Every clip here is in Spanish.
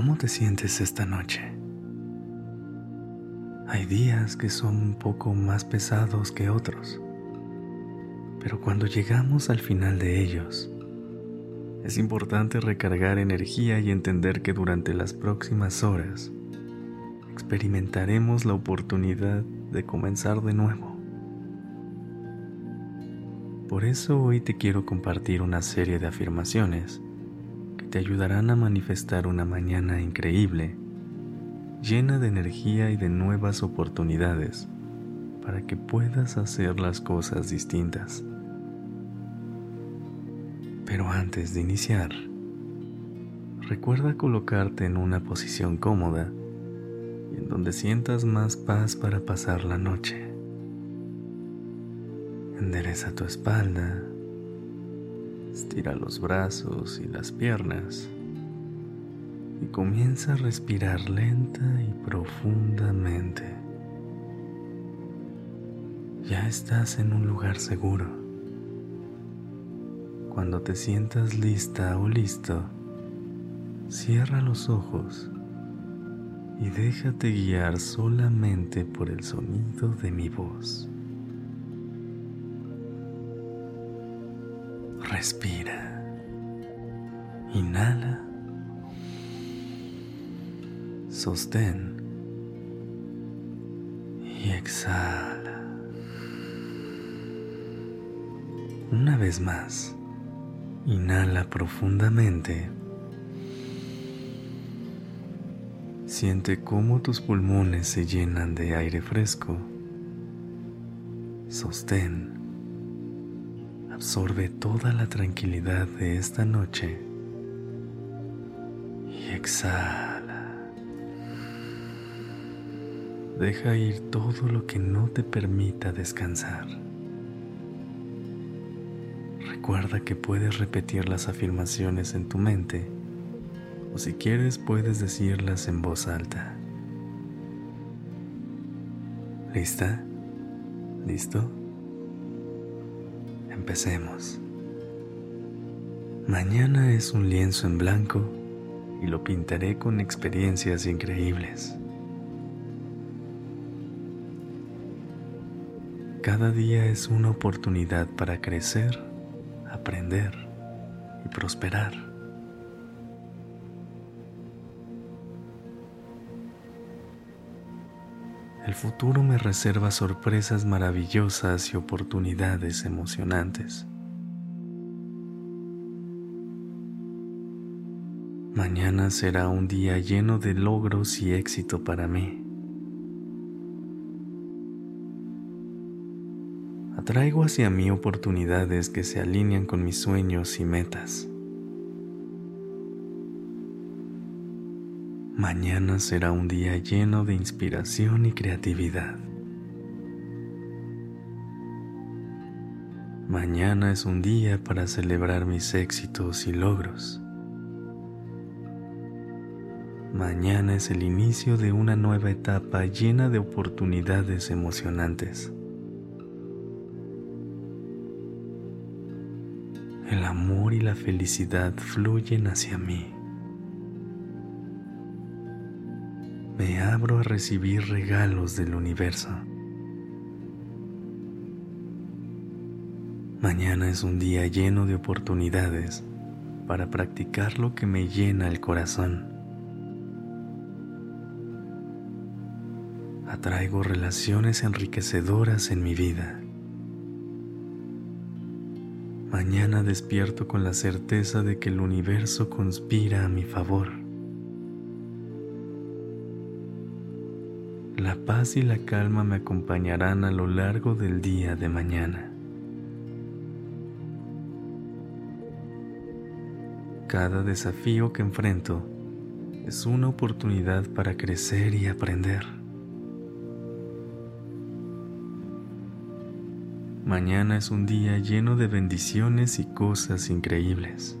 ¿Cómo te sientes esta noche? Hay días que son un poco más pesados que otros, pero cuando llegamos al final de ellos, es importante recargar energía y entender que durante las próximas horas experimentaremos la oportunidad de comenzar de nuevo. Por eso hoy te quiero compartir una serie de afirmaciones te ayudarán a manifestar una mañana increíble, llena de energía y de nuevas oportunidades para que puedas hacer las cosas distintas. Pero antes de iniciar, recuerda colocarte en una posición cómoda y en donde sientas más paz para pasar la noche. Endereza tu espalda, estira los brazos y las piernas y comienza a respirar lenta y profundamente. Ya estás en un lugar seguro. Cuando te sientas lista o listo, cierra los ojos y déjate guiar solamente por el sonido de mi voz. Respira. Inhala. Sostén. Y exhala. Una vez más. Inhala profundamente. Siente cómo tus pulmones se llenan de aire fresco. Sostén. Absorbe toda la tranquilidad de esta noche. Y exhala. Deja ir todo lo que no te permita descansar. Recuerda que puedes repetir las afirmaciones en tu mente o si quieres puedes decirlas en voz alta. ¿Lista? ¿Listo? Empecemos. Mañana es un lienzo en blanco y lo pintaré con experiencias increíbles. Cada día es una oportunidad para crecer aprender y prosperar. El futuro me reserva sorpresas maravillosas y oportunidades emocionantes. Mañana será un día lleno de logros y éxito para mí. Atraigo hacia mí oportunidades que se alinean con mis sueños y metas. Mañana será un día lleno de inspiración y creatividad. Mañana es un día para celebrar mis éxitos y logros. Mañana es el inicio de una nueva etapa llena de oportunidades emocionantes. el amor y la felicidad fluyen hacia mí. Me abro a recibir regalos del universo. Mañana es un día lleno de oportunidades para practicar lo que me llena el corazón. Atraigo relaciones enriquecedoras en mi vida. Mañana despierto con la certeza de que el universo conspira a mi favor. La paz y la calma me acompañarán a lo largo del día de mañana. Cada desafío que enfrento es una oportunidad para crecer y aprender. Mañana es un día lleno de bendiciones y cosas increíbles.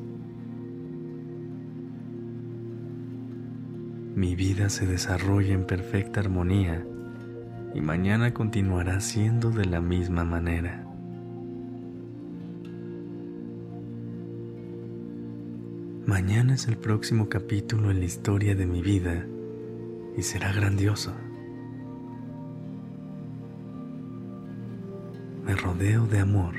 Mi vida se desarrolla en perfecta armonía y mañana continuará siendo de la misma manera. Mañana es el próximo capítulo en la historia de mi vida y será grandioso. Me rodeo de amor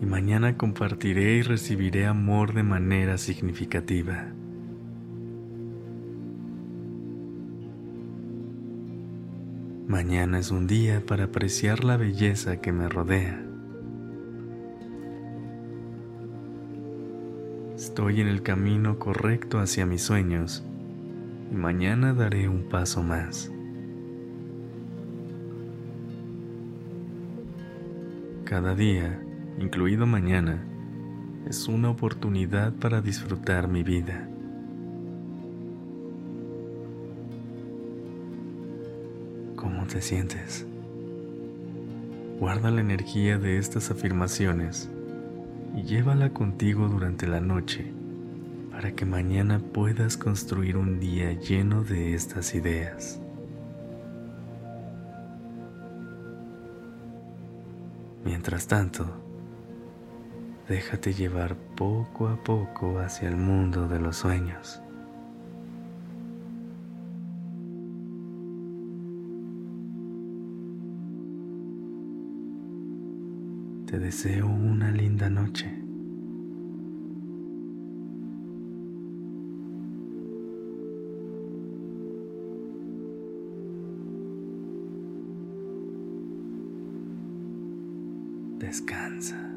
y mañana compartiré y recibiré amor de manera significativa. Mañana es un día para apreciar la belleza que me rodea. Estoy en el camino correcto hacia mis sueños y mañana daré un paso más. Cada día, incluido mañana, es una oportunidad para disfrutar mi vida. Te sientes? Guarda la energía de estas afirmaciones y llévala contigo durante la noche para que mañana puedas construir un día lleno de estas ideas. Mientras tanto, déjate llevar poco a poco hacia el mundo de los sueños. Te deseo una linda noche. Descansa.